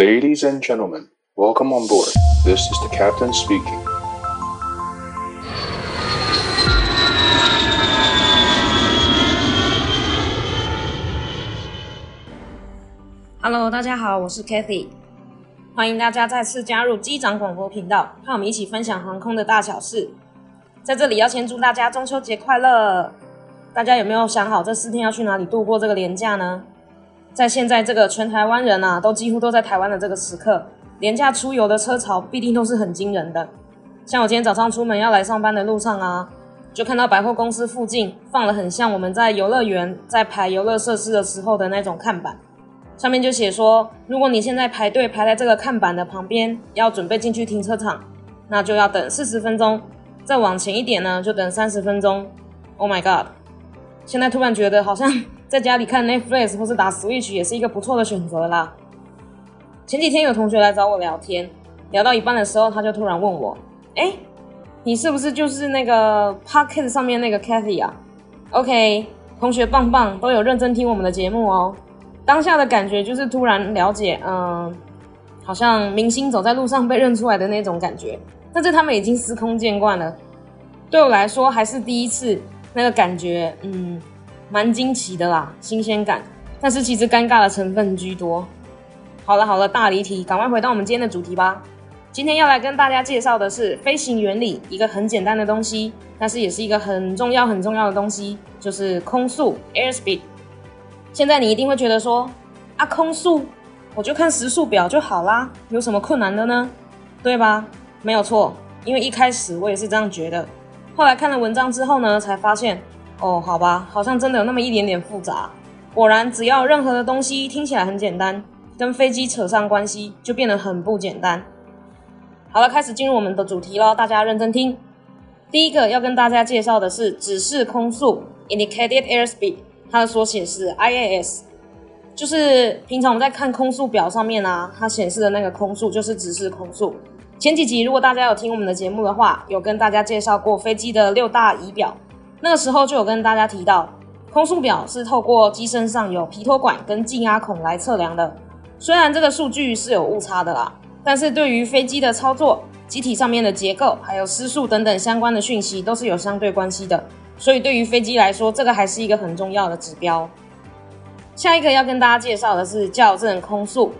Ladies and gentlemen, welcome on board. This is the captain speaking. Hello，大家好，我是 Kathy，欢迎大家再次加入机长广播频道，和我们一起分享航空的大小事。在这里要先祝大家中秋节快乐！大家有没有想好这四天要去哪里度过这个连假呢？在现在这个全台湾人啊，都几乎都在台湾的这个时刻，廉价出游的车潮必定都是很惊人的。像我今天早上出门要来上班的路上啊，就看到百货公司附近放了很像我们在游乐园在排游乐设施的时候的那种看板，上面就写说，如果你现在排队排在这个看板的旁边，要准备进去停车场，那就要等四十分钟；再往前一点呢，就等三十分钟。Oh my god！现在突然觉得好像在家里看 Netflix 或是打 Switch 也是一个不错的选择啦。前几天有同学来找我聊天，聊到一半的时候，他就突然问我：“哎，你是不是就是那个 Pocket 上面那个 Kathy 啊？”OK，同学棒棒，都有认真听我们的节目哦。当下的感觉就是突然了解，嗯，好像明星走在路上被认出来的那种感觉。但是他们已经司空见惯了，对我来说还是第一次。那个感觉，嗯，蛮惊奇的啦，新鲜感。但是其实尴尬的成分居多。好了好了，大离题，赶快回到我们今天的主题吧。今天要来跟大家介绍的是飞行原理，一个很简单的东西，但是也是一个很重要很重要的东西，就是空速 （airspeed）。现在你一定会觉得说，啊，空速，我就看时速表就好啦，有什么困难的呢？对吧？没有错，因为一开始我也是这样觉得。后来看了文章之后呢，才发现，哦，好吧，好像真的有那么一点点复杂。果然，只要任何的东西听起来很简单，跟飞机扯上关系，就变得很不简单。好了，开始进入我们的主题喽，大家认真听。第一个要跟大家介绍的是指示空速 （Indicated Airspeed），它的缩写是 IAS，就是平常我们在看空速表上面啊，它显示的那个空速就是指示空速。前几集如果大家有听我们的节目的话，有跟大家介绍过飞机的六大仪表，那个时候就有跟大家提到，空速表是透过机身上有皮托管跟进压孔来测量的。虽然这个数据是有误差的啦，但是对于飞机的操作、机体上面的结构还有失速等等相关的讯息都是有相对关系的，所以对于飞机来说，这个还是一个很重要的指标。下一个要跟大家介绍的是校正空速，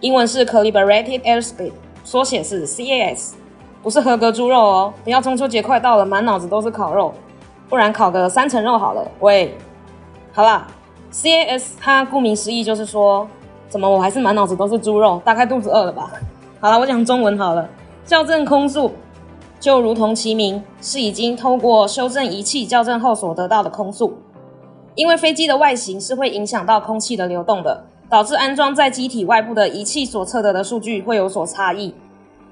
英文是 Calibrated Airspeed。缩写是 CAS，不是合格猪肉哦。不要中秋节快到了，满脑子都是烤肉，不然烤个三层肉好了。喂，好啦，CAS 它顾名思义就是说，怎么我还是满脑子都是猪肉？大概肚子饿了吧？好了，我讲中文好了。校正空速就如同其名，是已经透过修正仪器校正后所得到的空速。因为飞机的外形是会影响到空气的流动的。导致安装在机体外部的仪器所测得的数据会有所差异，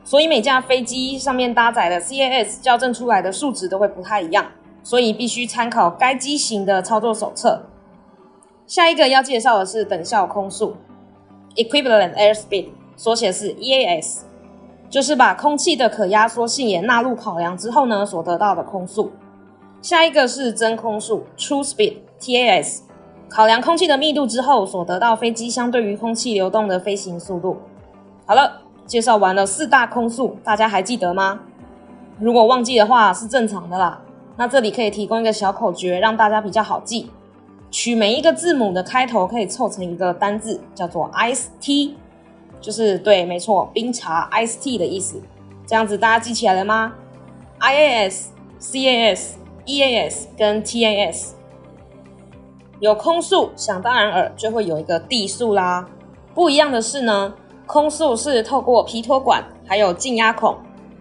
所以每架飞机上面搭载的 CAS 校正出来的数值都会不太一样，所以必须参考该机型的操作手册。下一个要介绍的是等效空速 （Equivalent Airspeed），缩写是 EAS，就是把空气的可压缩性也纳入考量之后呢，所得到的空速。下一个是真空速 （True Speed，TAS）。考量空气的密度之后，所得到飞机相对于空气流动的飞行速度。好了，介绍完了四大空速，大家还记得吗？如果忘记的话，是正常的啦。那这里可以提供一个小口诀，让大家比较好记。取每一个字母的开头可以凑成一个单字，叫做 Ice T，就是对，没错，冰茶 Ice Tea 的意思。这样子大家记起来了吗？IAS、CAS、EAS 跟 TAS。有空速，想当然尔就会有一个地速啦。不一样的是呢，空速是透过皮托管，还有静压孔，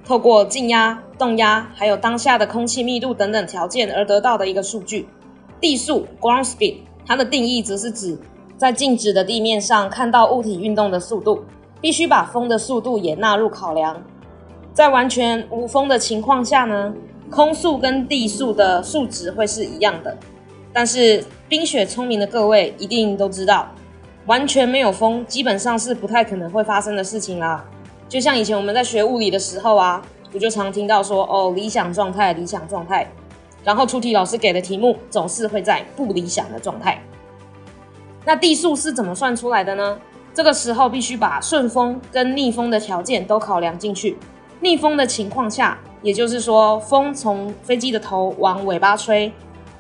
透过静压、动压，还有当下的空气密度等等条件而得到的一个数据。地速 （ground speed） 它的定义则是指在静止的地面上看到物体运动的速度，必须把风的速度也纳入考量。在完全无风的情况下呢，空速跟地速的数值会是一样的，但是。冰雪聪明的各位一定都知道，完全没有风，基本上是不太可能会发生的事情啦。就像以前我们在学物理的时候啊，我就常听到说哦，理想状态，理想状态，然后出题老师给的题目总是会在不理想的状态。那地速是怎么算出来的呢？这个时候必须把顺风跟逆风的条件都考量进去。逆风的情况下，也就是说风从飞机的头往尾巴吹，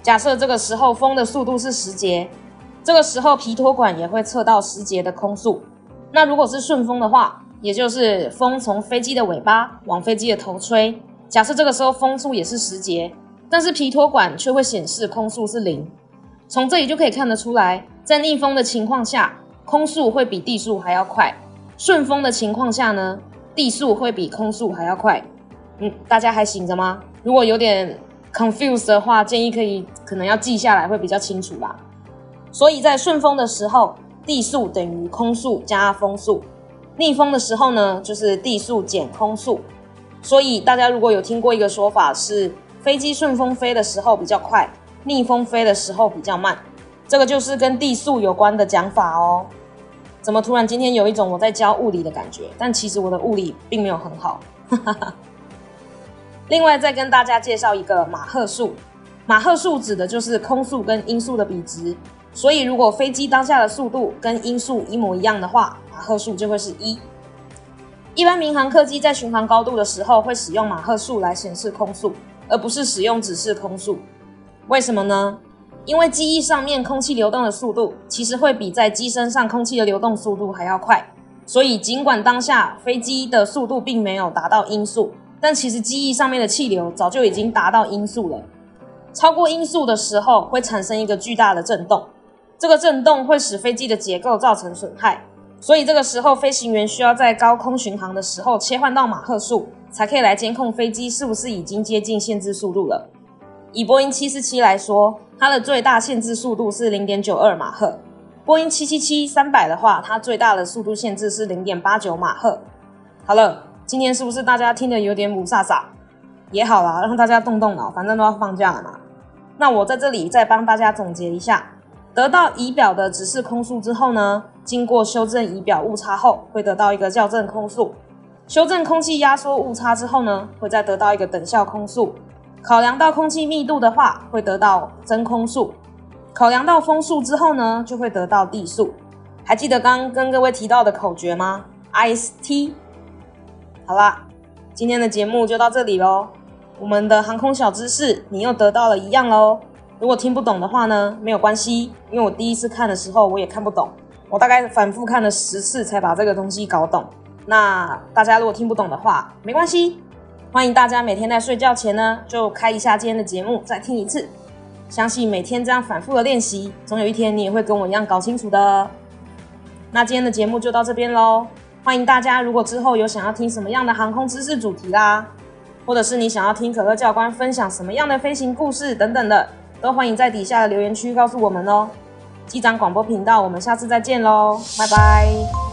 假设这个时候风的速度是十节，这个时候皮托管也会测到十节的空速。那如果是顺风的话，也就是风从飞机的尾巴往飞机的头吹，假设这个时候风速也是十节，但是皮托管却会显示空速是零。从这里就可以看得出来，在逆风的情况下，空速会比地速还要快；顺风的情况下呢，地速会比空速还要快。嗯，大家还醒着吗？如果有点 confused 的话，建议可以可能要记下来，会比较清楚吧。所以在顺风的时候，地速等于空速加风速；逆风的时候呢，就是地速减空速。所以大家如果有听过一个说法是，飞机顺风飞的时候比较快。逆风飞的时候比较慢，这个就是跟地速有关的讲法哦。怎么突然今天有一种我在教物理的感觉？但其实我的物理并没有很好。另外再跟大家介绍一个马赫数，马赫数指的就是空速跟音速的比值。所以如果飞机当下的速度跟音速一模一样的话，马赫数就会是一。一般民航客机在巡航高度的时候会使用马赫数来显示空速，而不是使用指示空速。为什么呢？因为机翼上面空气流动的速度其实会比在机身上空气的流动速度还要快，所以尽管当下飞机的速度并没有达到音速，但其实机翼上面的气流早就已经达到音速了。超过音速的时候会产生一个巨大的震动，这个震动会使飞机的结构造成损害，所以这个时候飞行员需要在高空巡航的时候切换到马赫数，才可以来监控飞机是不是已经接近限制速度了。以波音七四七来说，它的最大限制速度是零点九二马赫。波音七七七三百的话，它最大的速度限制是零点八九马赫。好了，今天是不是大家听得有点雾煞煞？也好啦，让大家动动脑，反正都要放假了嘛。那我在这里再帮大家总结一下：得到仪表的指示空速之后呢，经过修正仪表误差后，会得到一个校正空速；修正空气压缩误差之后呢，会再得到一个等效空速。考量到空气密度的话，会得到真空速；考量到风速之后呢，就会得到地速。还记得刚刚跟各位提到的口诀吗？IST。好啦，今天的节目就到这里喽。我们的航空小知识，你又得到了一样喽。如果听不懂的话呢，没有关系，因为我第一次看的时候我也看不懂，我大概反复看了十次才把这个东西搞懂。那大家如果听不懂的话，没关系。欢迎大家每天在睡觉前呢，就开一下今天的节目，再听一次。相信每天这样反复的练习，总有一天你也会跟我一样搞清楚的。那今天的节目就到这边喽。欢迎大家，如果之后有想要听什么样的航空知识主题啦，或者是你想要听可乐教官分享什么样的飞行故事等等的，都欢迎在底下的留言区告诉我们哦。机长广播频道，我们下次再见喽，拜拜。